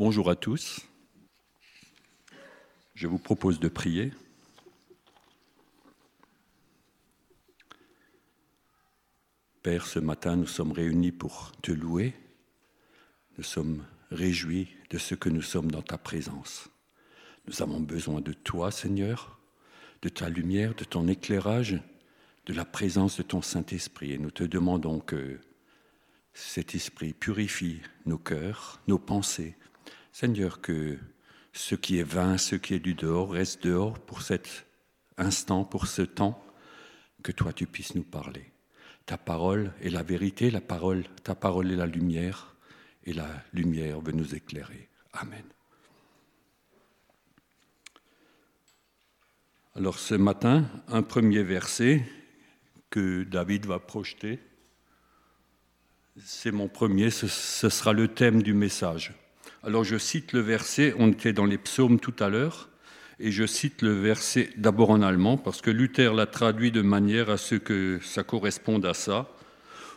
Bonjour à tous. Je vous propose de prier. Père, ce matin, nous sommes réunis pour te louer. Nous sommes réjouis de ce que nous sommes dans ta présence. Nous avons besoin de toi, Seigneur, de ta lumière, de ton éclairage, de la présence de ton Saint-Esprit. Et nous te demandons que cet Esprit purifie nos cœurs, nos pensées. Seigneur, que ce qui est vain, ce qui est du dehors, reste dehors pour cet instant, pour ce temps, que toi tu puisses nous parler. Ta parole est la vérité, la parole, ta parole est la lumière, et la lumière veut nous éclairer. Amen. Alors ce matin, un premier verset que David va projeter. C'est mon premier, ce, sera le thème du message. Alors je cite le verset, on était dans les psaumes tout à l'heure, et je cite le verset d'abord en allemand, parce que Luther l'a traduit de manière à ce que ça corresponde à ça.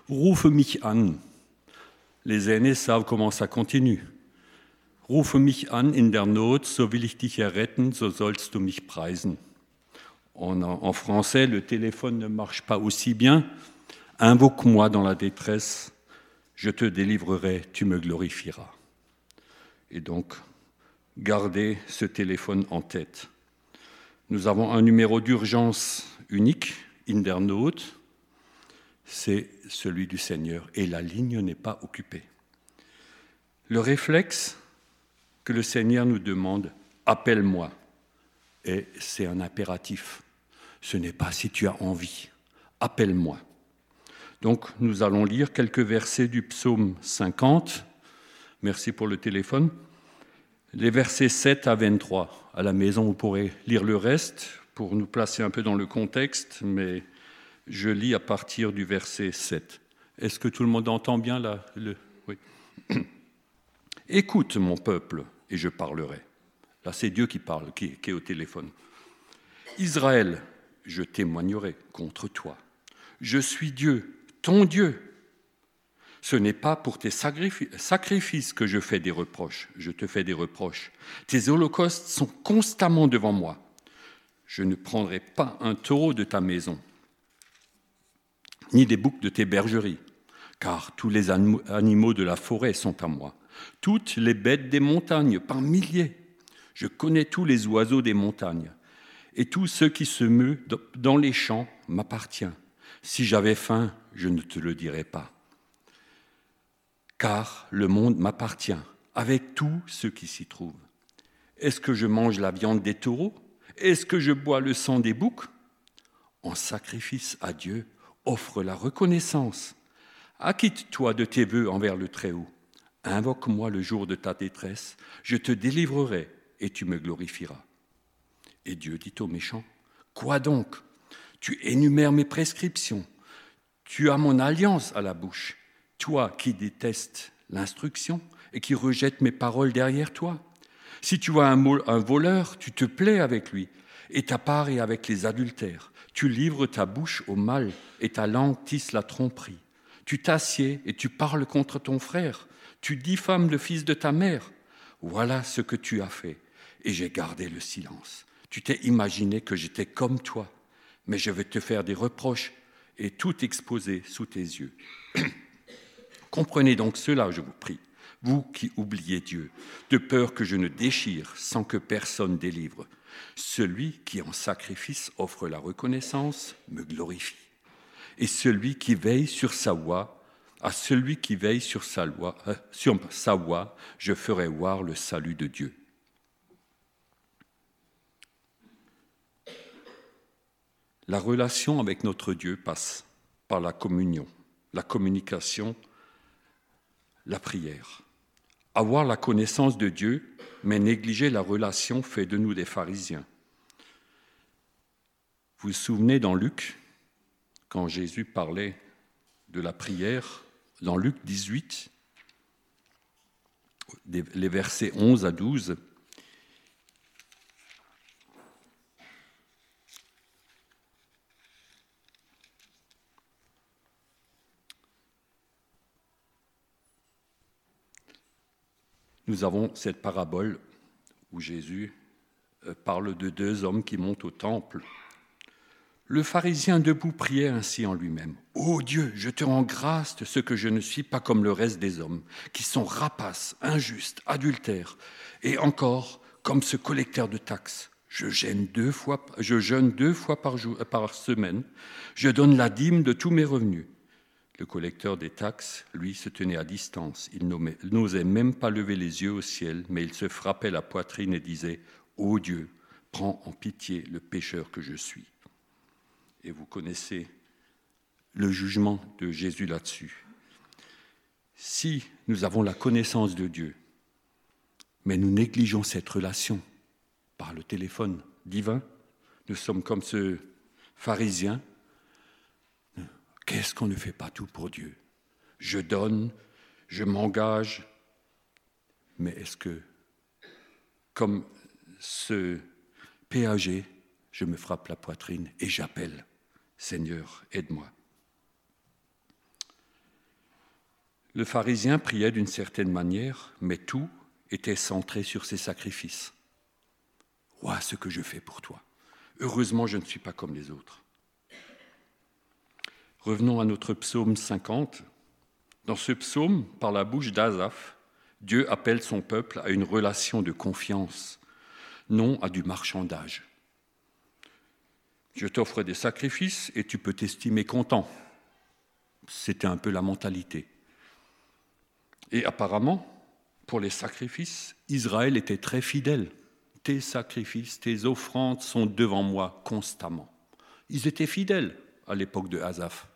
Rufe mich an. Les aînés savent comment ça continue. Rufe mich an in der Not, so will ich dich erretten, so sollst du mich preisen. En, en français, le téléphone ne marche pas aussi bien. Invoque-moi dans la détresse, je te délivrerai, tu me glorifieras. Et donc, Gardez ce téléphone en tête. Nous avons un numéro d'urgence unique, Indernote, c'est celui du Seigneur, et la ligne n'est pas occupée. Le réflexe que le Seigneur nous demande, appelle-moi, et c'est un impératif. Ce n'est pas si tu as envie, appelle-moi. Donc nous allons lire quelques versets du psaume 50. Merci pour le téléphone les versets 7 à 23. À la maison, vous pourrez lire le reste pour nous placer un peu dans le contexte, mais je lis à partir du verset 7. Est-ce que tout le monde entend bien là oui. Écoute mon peuple et je parlerai. Là, c'est Dieu qui parle, qui est au téléphone. Israël, je témoignerai contre toi. Je suis Dieu, ton Dieu, ce n'est pas pour tes sacrifices que je fais des reproches, je te fais des reproches. Tes holocaustes sont constamment devant moi. Je ne prendrai pas un taureau de ta maison, ni des boucs de tes bergeries, car tous les animaux de la forêt sont à moi. Toutes les bêtes des montagnes, par milliers. Je connais tous les oiseaux des montagnes, et tous ceux qui se meuvent dans les champs m'appartiennent. Si j'avais faim, je ne te le dirais pas car le monde m'appartient, avec tout ce qui s'y trouve. Est-ce que je mange la viande des taureaux? Est-ce que je bois le sang des boucs? En sacrifice à Dieu, offre la reconnaissance. Acquitte-toi de tes vœux envers le Très-Haut. Invoque-moi le jour de ta détresse, je te délivrerai et tu me glorifieras. Et Dieu dit aux méchants, Quoi donc? Tu énumères mes prescriptions, tu as mon alliance à la bouche toi qui détestes l'instruction et qui rejettes mes paroles derrière toi. Si tu vois un, voleur, tu te plais avec lui et ta part est avec les adultères. Tu livres ta bouche au mal et ta langue tisse la tromperie. Tu t'assieds et tu parles contre ton frère. Tu diffames le fils de ta mère. Voilà ce que tu as fait. Et j'ai gardé le silence. Tu t'es imaginé que j'étais comme toi, mais je vais te faire des reproches et tout exposer sous tes yeux. Comprenez donc cela, je vous prie, vous qui oubliez Dieu, de peur que je ne déchire sans que personne délivre. Celui qui en sacrifice offre la reconnaissance me glorifie. Et celui qui veille sur sa voie, à celui qui veille sur sa, loi, euh, sur sa voie, je ferai voir le salut de Dieu. La relation avec notre Dieu passe par la communion, la communication la prière. Avoir la connaissance de Dieu, mais négliger la relation fait de nous des pharisiens. Vous vous souvenez dans Luc, quand Jésus parlait de la prière, dans Luc 18, les versets 11 à 12, nous avons cette parabole où Jésus euh, parle de deux hommes qui montent au temple. Le pharisien debout priait ainsi en lui-même. Ô Dieu, je te rends grâce de ce que je ne suis pas comme le reste des hommes, qui sont rapaces, injustes, adultères, et encore comme ce collecteur de taxes. Je deux fois, je jeûne deux fois jour, par semaine. Je donne la dîme de tous mes revenus. Le collecteur des taxes, lui, se tenait à distance. Il n'osait même pas lever les yeux au ciel, mais il se frappait la poitrine et disait Ô Dieu, prends en pitié le pécheur que je suis. Et vous connaissez le jugement de Jésus là-dessus. Si nous avons la connaissance de Dieu, mais nous négligeons cette relation par le téléphone divin, nous sommes comme ce pharisien Qu'est-ce qu'on ne fait pas tout pour Dieu? Je donne, je m'engage, mais est-ce que, comme ce péager, je me frappe la poitrine et j'appelle, Seigneur, aide-moi? Le pharisien priait d'une certaine manière, mais tout était centré sur ses sacrifices. Vois ce que je fais pour toi. Heureusement, je ne suis pas comme les autres. Revenons à notre psaume 50. Dans ce psaume, par la bouche d'Azaph, Dieu appelle son peuple à une relation de confiance, non à du marchandage. Je t'offre des sacrifices et tu peux t'estimer content. C'était un peu la mentalité. Et apparemment, pour les sacrifices, Israël était très fidèle. Tes sacrifices, tes offrandes sont devant moi constamment. Ils étaient fidèles à l'époque de Azaph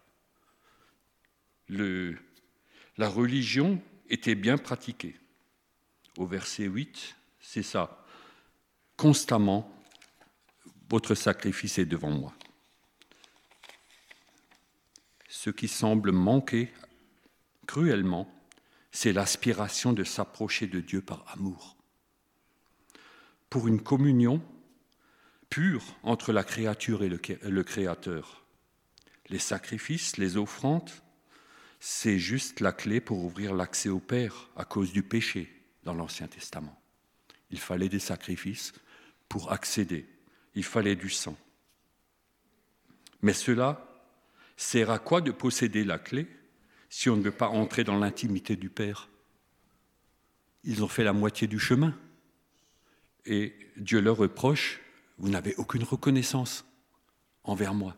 la religion était bien pratiquée. Au verset 8, c'est ça. Constamment, votre sacrifice est devant moi. Ce qui semble manquer cruellement, c'est l'aspiration de s'approcher de Dieu par amour. Pour une communion pure entre la créature et le Créateur. Les sacrifices, les offrandes, c'est juste la clé pour ouvrir l'accès au Père à cause du péché dans l'Ancien Testament. Il fallait des sacrifices pour accéder, il fallait du sang. Mais cela sert à quoi de posséder la clé si on ne veut pas entrer dans l'intimité du Père? Ils ont fait la moitié du chemin. Et Dieu leur reproche, vous n'avez aucune reconnaissance envers moi.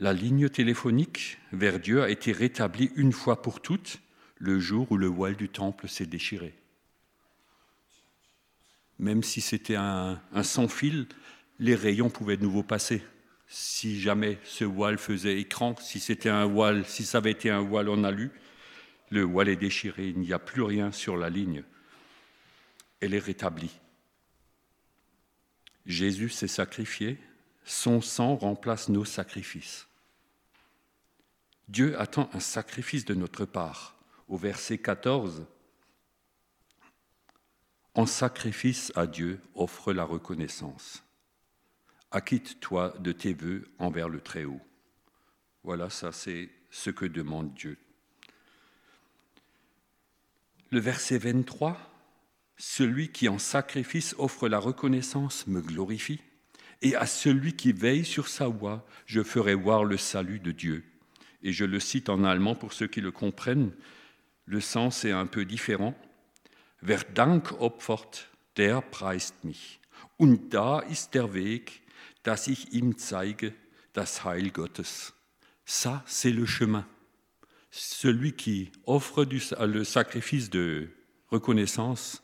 La ligne téléphonique vers Dieu a été rétablie une fois pour toutes le jour où le voile du temple s'est déchiré. Même si c'était un, sans fil, les rayons pouvaient de nouveau passer. Si jamais ce voile faisait écran, si c'était un voile, si ça avait été un voile en alu, le voile est déchiré, il n'y a plus rien sur la ligne. Elle est rétablie. Jésus s'est sacrifié, son sang remplace nos sacrifices. Dieu attend un sacrifice de notre part. Au verset 14, en sacrifice à Dieu, offre la reconnaissance. Acquitte-toi de tes voeux envers le Très-Haut. Voilà, ça c'est ce que demande Dieu. Le verset 23, celui qui en sacrifice offre la reconnaissance me glorifie et à celui qui veille sur sa voie, je ferai voir le salut de Dieu. Et je le cite en allemand pour ceux qui le comprennent, le sens est un peu différent. Wer Dank opfert, der preist mich. Und da ist der Weg, dass ich ihm zeige das Heil Gottes. Ça, c'est le chemin. Celui qui offre le sacrifice de reconnaissance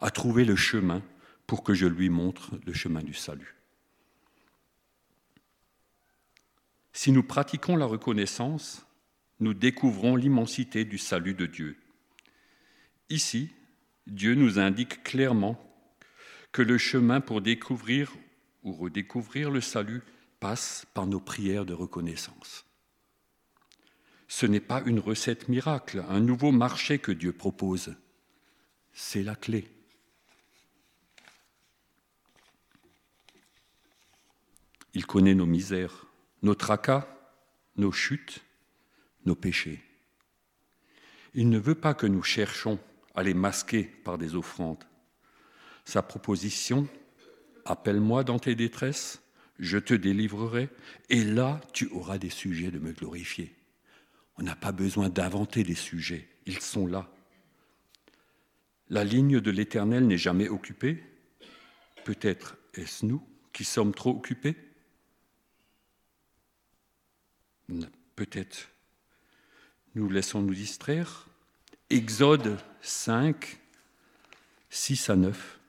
a trouvé le chemin pour que je lui montre le chemin du salut. Si nous pratiquons la reconnaissance, nous découvrons l'immensité du salut de Dieu. Ici, Dieu nous indique clairement que le chemin pour découvrir ou redécouvrir le salut passe par nos prières de reconnaissance. Ce n'est pas une recette miracle, un nouveau marché que Dieu propose. C'est la clé. Il connaît nos misères, nos tracas, nos chutes, nos péchés. Il ne veut pas que nous cherchions à les masquer par des offrandes. Sa proposition, appelle-moi dans tes détresses, je te délivrerai, et là tu auras des sujets de me glorifier. On n'a pas besoin d'inventer des sujets, ils sont là. La ligne de l'Éternel n'est jamais occupée. Peut-être est-ce nous qui sommes trop occupés Peut-être nous laissons nous distraire. Exode 5, 6 à 9.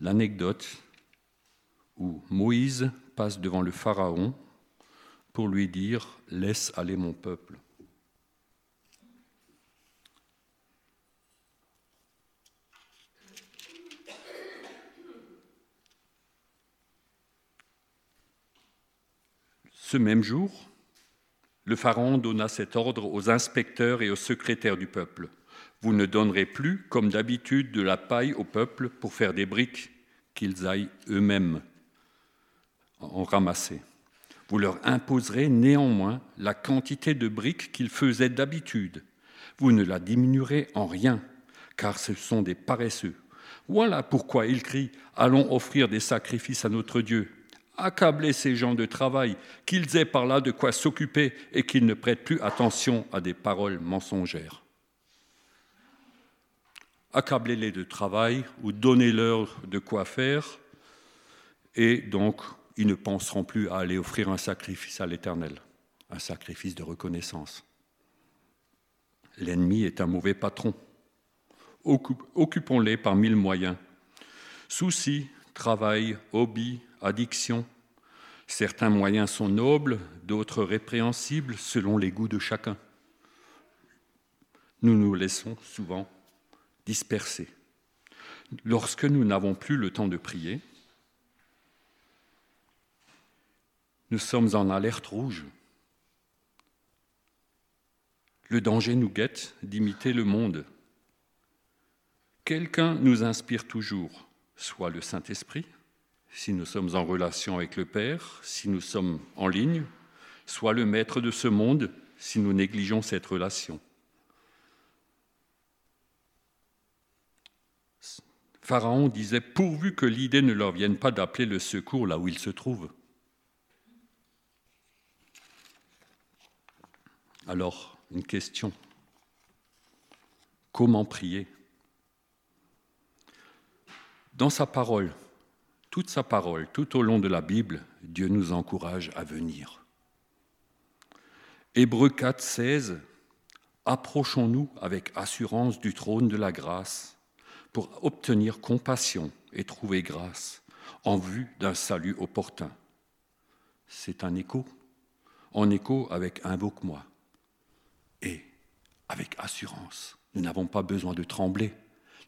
L'anecdote où Moïse passe devant le Pharaon pour lui dire Laisse aller mon peuple. Ce même jour, le Pharaon donna cet ordre aux inspecteurs et aux secrétaires du peuple. Vous ne donnerez plus, comme d'habitude, de la paille au peuple pour faire des briques qu'ils aillent eux-mêmes en ramasser. Vous leur imposerez néanmoins la quantité de briques qu'ils faisaient d'habitude. Vous ne la diminuerez en rien, car ce sont des paresseux. Voilà pourquoi ils crient Allons offrir des sacrifices à notre Dieu accabler ces gens de travail, qu'ils aient par là de quoi s'occuper et qu'ils ne prêtent plus attention à des paroles mensongères. Accablez-les de travail ou donnez-leur de quoi faire, et donc ils ne penseront plus à aller offrir un sacrifice à l'Éternel, un sacrifice de reconnaissance. L'ennemi est un mauvais patron. Occupons-les par mille moyens. Soucis, travail, hobby, addiction. Certains moyens sont nobles, d'autres répréhensibles selon les goûts de chacun. Nous nous laissons souvent disperser. Lorsque nous n'avons plus le temps de prier, nous sommes en alerte rouge. Le danger nous guette d'imiter le monde. Quelqu'un nous inspire toujours, soit le Saint-Esprit, si nous sommes en relation avec le Père, si nous sommes en ligne, soit le maître de ce monde si nous négligeons cette relation. Pharaon disait, pourvu que l'idée ne leur vienne pas d'appeler le secours là où ils se trouvent. Alors, une question. Comment prier? Dans sa parole, toute sa parole, tout au long de la Bible, Dieu nous encourage à venir. Hébreux 4, 16, Approchons-nous avec assurance du trône de la grâce pour obtenir compassion et trouver grâce en vue d'un salut opportun. C'est un écho, en écho avec Invoque-moi et avec assurance. Nous n'avons pas besoin de trembler,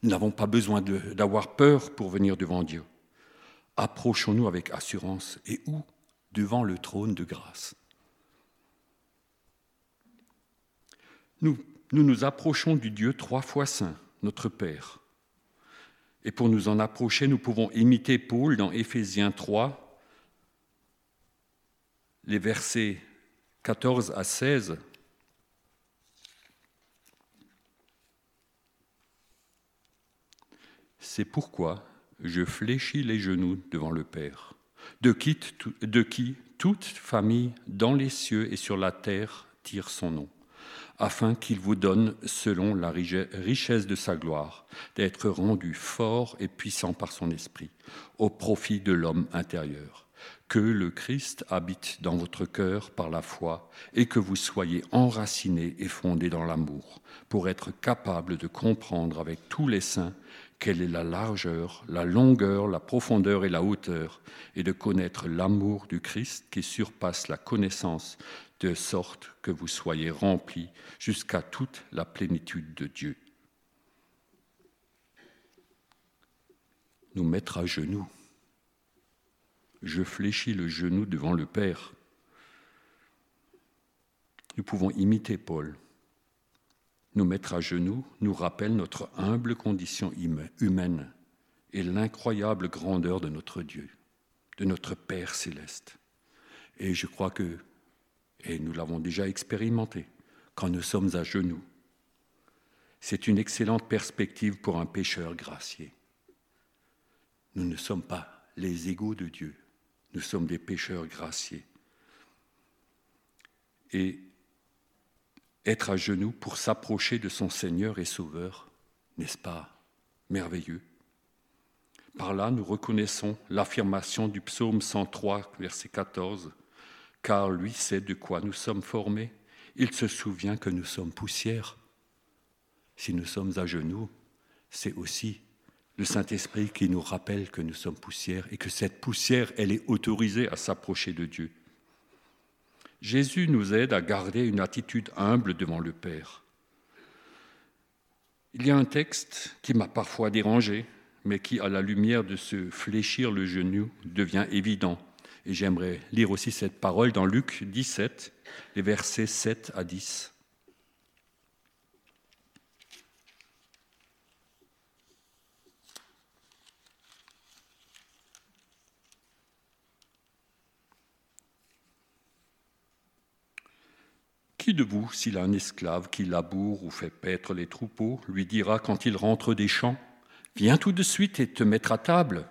nous n'avons pas besoin d'avoir peur pour venir devant Dieu approchons-nous avec assurance et où? Devant le trône de grâce. Nous, nous approchons du Dieu trois fois saint, notre Père. Et pour nous en approcher, nous pouvons imiter Paul dans Éphésiens 3, les versets 14 à 16. C'est pourquoi je fléchis les genoux devant le Père, de qui, toute famille dans les cieux et sur la terre tire son nom, afin qu'il vous donne, selon la richesse de sa gloire, d'être rendu fort et puissant par son esprit, au profit de l'homme intérieur. Que le Christ habite dans votre cœur par la foi et que vous soyez enracinés et fondés dans l'amour, pour être capables de comprendre avec tous les saints quelle est la largeur, la longueur, la profondeur et la hauteur, et de connaître l'amour du Christ qui surpasse la connaissance, de sorte que vous soyez remplis jusqu'à toute la plénitude de Dieu. Nous mettre à genoux. Je fléchis le genou devant le Père. Nous pouvons imiter Paul nous mettre à genoux nous rappelle notre humble condition humaine et l'incroyable grandeur de notre Dieu, de notre Père céleste. Et je crois que, et nous l'avons déjà expérimenté, quand nous sommes à genoux, C'est une excellente perspective pour un pécheur gracié. Nous ne sommes pas les égaux de Dieu, nous sommes des pécheurs graciés. Et être à genoux pour s'approcher de son Seigneur et Sauveur, n'est-ce pas merveilleux? Par là, nous reconnaissons l'affirmation du psaume 103, verset 14, car lui sait de quoi nous sommes formés, il se souvient que nous sommes poussière. Si nous sommes à genoux, c'est aussi le Saint-Esprit qui nous rappelle que nous sommes poussière et que cette poussière, elle est autorisée à s'approcher de Dieu. Jésus nous aide à garder une attitude humble devant le Père. Il y a un texte qui m'a parfois dérangé, mais qui, à la lumière de se fléchir le genou, devient évident. Et j'aimerais lire aussi cette parole dans Luc 17, les versets 7 à 10. Qui de vous, s'il a un esclave qui laboure ou fait paître les troupeaux, lui dira quand il rentre des champs Viens tout de suite et te mettre à table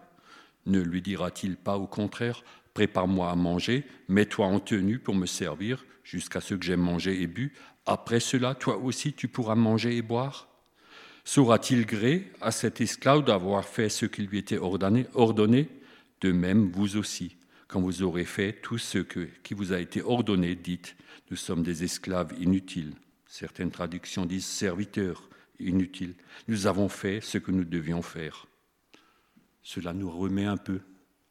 Ne lui dira-t-il pas au contraire Prépare-moi à manger, mets-toi en tenue pour me servir jusqu'à ce que j'aie mangé et bu. Après cela, toi aussi tu pourras manger et boire Saura-t-il gré à cet esclave d'avoir fait ce qui lui était ordonné? De même, vous aussi, quand vous aurez fait tout ce qui vous a été ordonné, dites nous sommes des esclaves inutiles. Certaines traductions disent serviteurs inutiles. Nous avons fait ce que nous devions faire. Cela nous remet un peu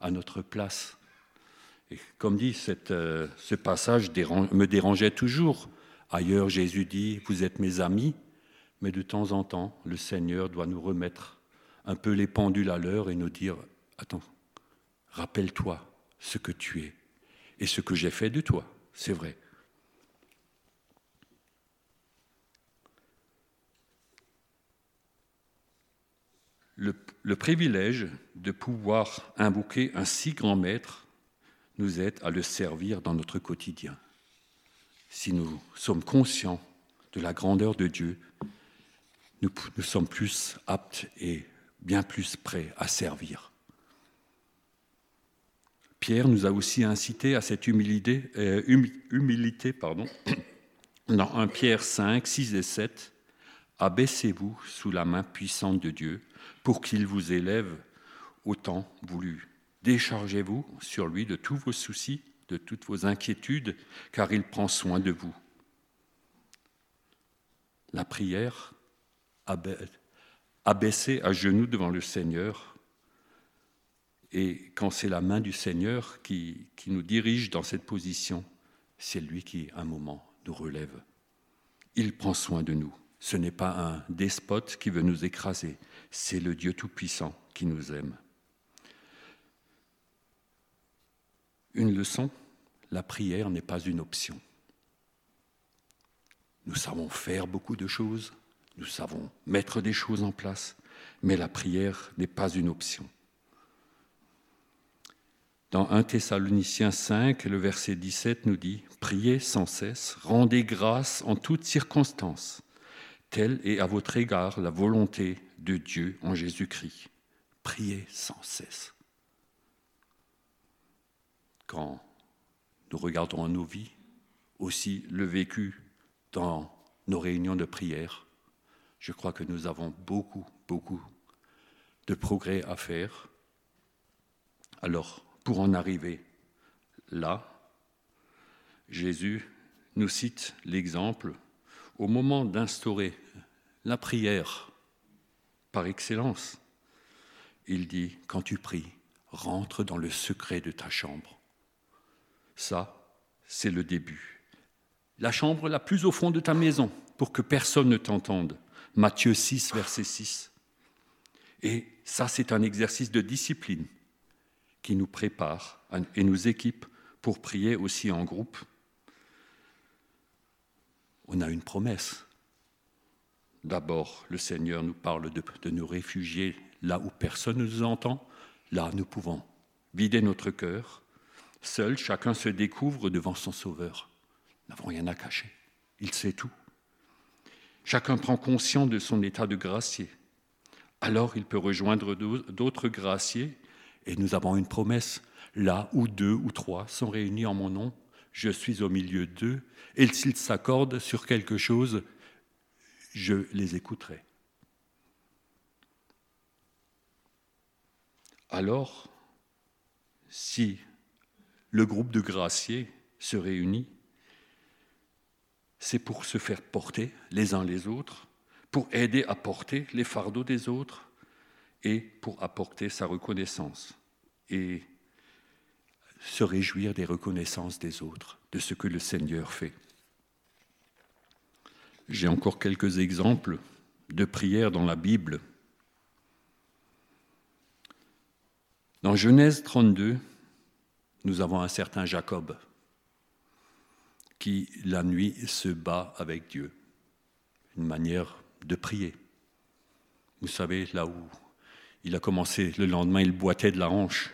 à notre place. Et comme dit, euh, ce passage me dérangeait toujours. Ailleurs, Jésus dit, vous êtes mes amis, mais de temps en temps, le Seigneur doit nous remettre un peu les pendules à l'heure et nous dire, attends, rappelle-toi ce que tu es et ce que j'ai fait de toi, c'est vrai. le, privilège de pouvoir invoquer un si grand maître nous aide à le servir dans notre quotidien. Si nous sommes conscients de la grandeur de Dieu, nous, sommes plus aptes et bien plus prêts à servir. Pierre nous a aussi incité à cette humilité, euh, humilité pardon, dans 1 Pierre 5, 6 et 7. Abaissez-vous sous la main puissante de Dieu pour qu'il vous élève au temps voulu. Déchargez-vous sur lui de tous vos soucis, de toutes vos inquiétudes, car il prend soin de vous. La prière, abaissée à genoux devant le Seigneur, et quand c'est la main du Seigneur qui, nous dirige dans cette position, c'est lui qui, un moment, nous relève. Il prend soin de nous. Ce n'est pas un despote qui veut nous écraser, c'est le Dieu Tout-Puissant qui nous aime. Une leçon, la prière n'est pas une option. Nous savons faire beaucoup de choses, nous savons mettre des choses en place, mais la prière n'est pas une option. Dans 1 Thessaloniciens 5, le verset 17 nous dit Priez sans cesse, rendez grâce en toutes circonstances, telle est à votre égard la volonté de Dieu en Jésus-Christ. Priez sans cesse. Quand nous regardons nos vies, aussi le vécu dans nos réunions de prière, je crois que nous avons beaucoup, beaucoup de progrès à faire. Alors, pour en arriver là, Jésus nous cite l'exemple au moment d'instaurer la prière par excellence. Il dit, quand tu pries, rentre dans le secret de ta chambre. Ça, c'est le début. La chambre la plus au fond de ta maison, pour que personne ne t'entende. Matthieu 6, verset 6. Et ça, c'est un exercice de discipline qui nous prépare et nous équipe pour prier aussi en groupe. On a une promesse. D'abord, le Seigneur nous parle de, nous réfugier là où personne ne nous entend. Là, nous pouvons vider notre cœur. Seul, chacun se découvre devant son Sauveur. Nous n'avons rien à cacher. Il sait tout. Chacun prend conscience de son état de gracier. Alors il peut rejoindre d'autres graciers et nous avons une promesse. Là où deux ou trois sont réunis en mon nom, je suis au milieu d'eux, et s'ils s'accordent sur quelque chose, je les écouterai. Alors, si le groupe de graciers se réunit, c'est pour se faire porter les uns les autres, pour aider à porter les fardeaux des autres et pour apporter sa reconnaissance et se réjouir des reconnaissances des autres, de ce que le Seigneur fait. J'ai encore quelques exemples de prières dans la Bible. Dans Genèse 32, nous avons un certain Jacob qui, la nuit, se bat avec Dieu. Une manière de prier. Vous savez, là où il a commencé, le lendemain, il boitait de la hanche.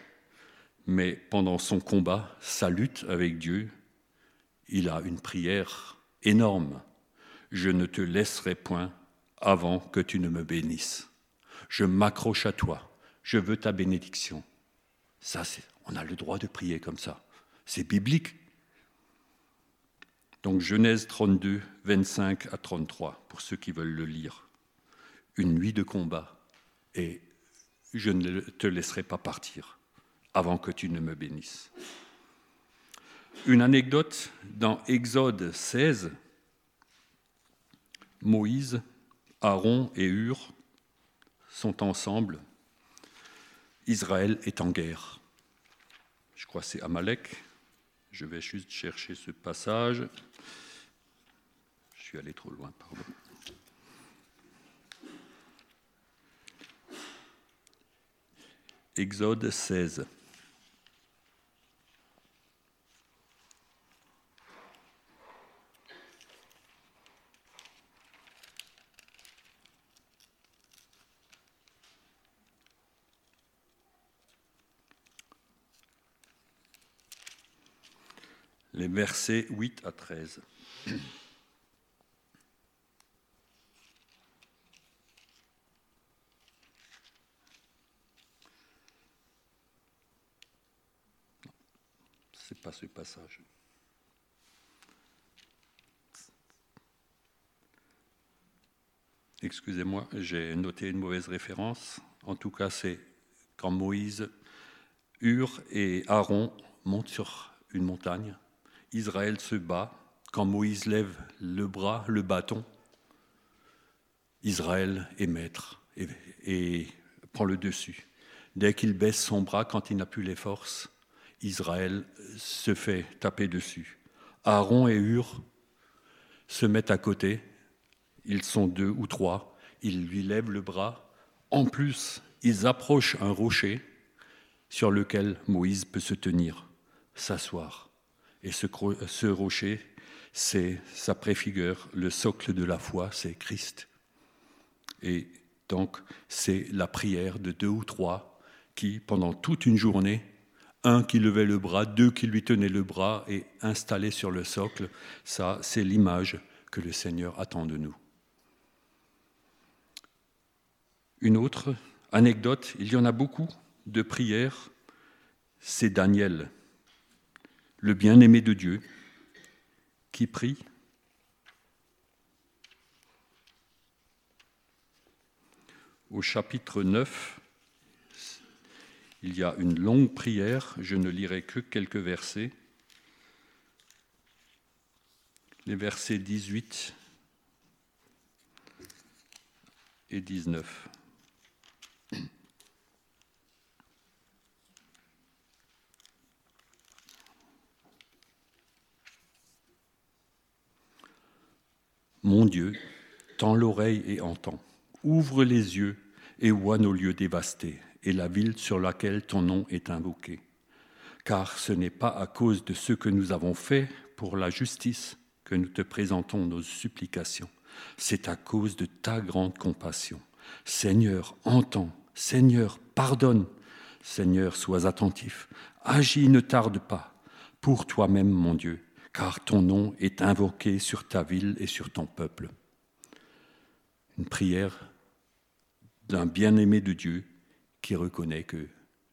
Mais pendant son combat, sa lutte avec Dieu, il a une prière énorme. Je ne te laisserai point avant que tu ne me bénisses. Je m'accroche à toi. Je veux ta bénédiction. Ça, on a le droit de prier comme ça. C'est biblique. Donc Genèse 32, 25 à 33, pour ceux qui veulent le lire. Une nuit de combat, et je ne te laisserai pas partir avant que tu ne me bénisses. Une anecdote dans Exode 16, Moïse, Aaron et Hur sont ensemble. Israël est en guerre. Je crois que c'est Amalek. Je vais juste chercher ce passage. Je suis allé trop loin, pardon. Exode 16. les versets 8 à 13. C'est pas ce passage. Excusez-moi, j'ai noté une mauvaise référence. En tout cas, c'est quand Moïse, Hur et Aaron montent sur une montagne Israël se bat. Quand Moïse lève le bras, le bâton, Israël est maître et, prend le dessus. Dès qu'il baisse son bras, quand il n'a plus les forces, Israël se fait taper dessus. Aaron et Hur se mettent à côté. Ils sont deux ou trois. Ils lui lèvent le bras. En plus, ils approchent un rocher sur lequel Moïse peut se tenir, s'asseoir. Et ce, rocher, c'est, ça préfigure le socle de la foi, c'est Christ. Et donc, c'est la prière de deux ou trois qui, pendant toute une journée, un qui levait le bras, deux qui lui tenaient le bras et installés sur le socle, ça, c'est l'image que le Seigneur attend de nous. Une autre anecdote, il y en a beaucoup de prières, c'est Daniel le bien-aimé de Dieu, qui prie. Au chapitre 9, il y a une longue prière, je ne lirai que quelques versets. Les versets 18 et 19. Mon Dieu, tends l'oreille et entends. Ouvre les yeux et vois nos lieux dévastés et la ville sur laquelle ton nom est invoqué. Car ce n'est pas à cause de ce que nous avons fait pour la justice que nous te présentons nos supplications, c'est à cause de ta grande compassion. Seigneur, entends, Seigneur, pardonne, Seigneur, sois attentif, agis, ne tarde pas, pour toi-même, mon Dieu, car ton nom est invoqué sur ta ville et sur ton peuple. Une prière d'un bien-aimé de Dieu qui reconnaît que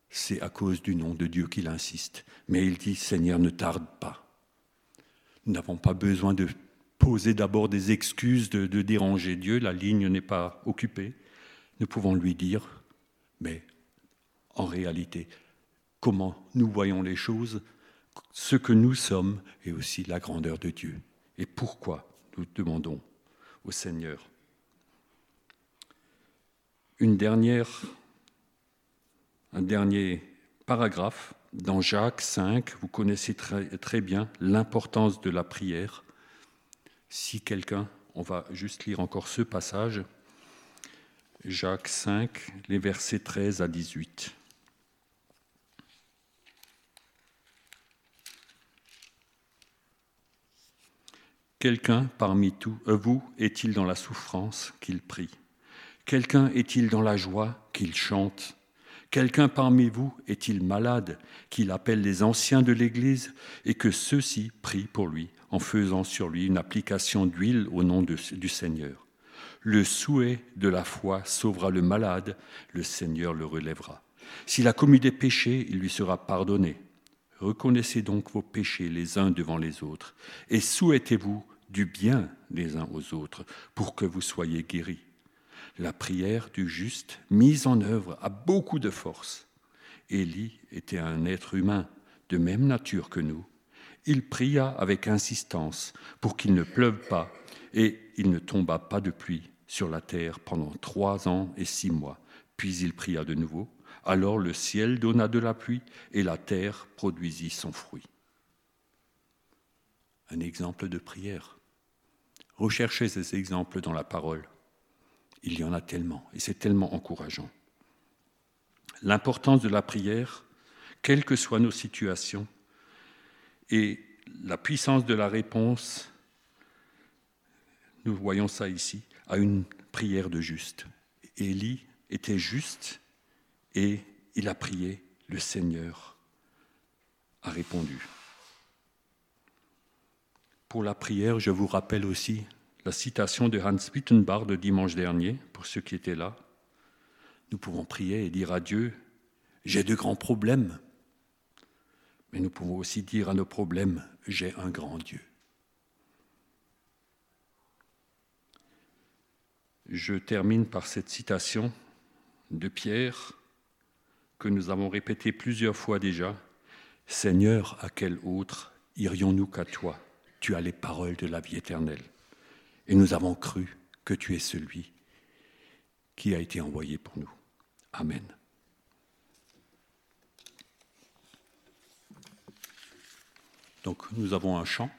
c'est à cause du nom de Dieu qu'il insiste. Mais il dit, Seigneur, ne tarde pas. Nous n'avons pas besoin de poser d'abord des excuses de, de, déranger Dieu, la ligne n'est pas occupée. Nous pouvons lui dire, mais en réalité, comment nous voyons les choses, ce que nous sommes et aussi la grandeur de Dieu. Et pourquoi nous demandons au Seigneur? Une dernière, un dernier paragraphe dans Jacques 5, vous connaissez très, bien l'importance de la prière. Si quelqu'un, on va juste lire encore ce passage, Jacques 5, les versets 13 à 18. Quelqu'un parmi tous, euh, vous est-il dans la souffrance qu'il prie? Quelqu'un est-il dans la joie qu'il chante? Quelqu'un parmi vous est-il malade qu'il appelle les anciens de l'Église et que ceux-ci prient pour lui en faisant sur lui une application d'huile au nom du Seigneur? Le souhait de la foi sauvera le malade, le Seigneur le relèvera. S'il a commis des péchés, il lui sera pardonné. Reconnaissez donc vos péchés les uns devant les autres et souhaitez-vous du bien les uns aux autres pour que vous soyez guéris. La prière du juste, mise en œuvre, a beaucoup de force. Élie était un être humain de même nature que nous. Il pria avec insistance pour qu'il ne pleuve pas et il ne tomba pas de pluie sur la terre pendant trois ans et six mois. Puis il pria de nouveau alors le ciel donna de la pluie et la terre produisit son fruit. Un exemple de prière. Recherchez ces exemples dans la parole. Il y en a tellement et c'est tellement encourageant. L'importance de la prière, quelles que soient nos situations, et la puissance de la réponse, nous voyons ça ici, à une prière de juste. Élie était juste et il a prié, le Seigneur a répondu. Pour la prière, je vous rappelle aussi la citation de Hans Wittenbach de dimanche dernier, pour ceux qui étaient là. Nous pouvons prier et dire à Dieu, j'ai de grands problèmes, mais nous pouvons aussi dire à nos problèmes, j'ai un grand Dieu. Je termine par cette citation de Pierre que nous avons répété plusieurs fois déjà, Seigneur, à quel autre irions-nous qu'à toi? Tu as les paroles de la vie éternelle. Et nous avons cru que tu es celui qui a été envoyé pour nous. Amen. Donc nous avons un chant.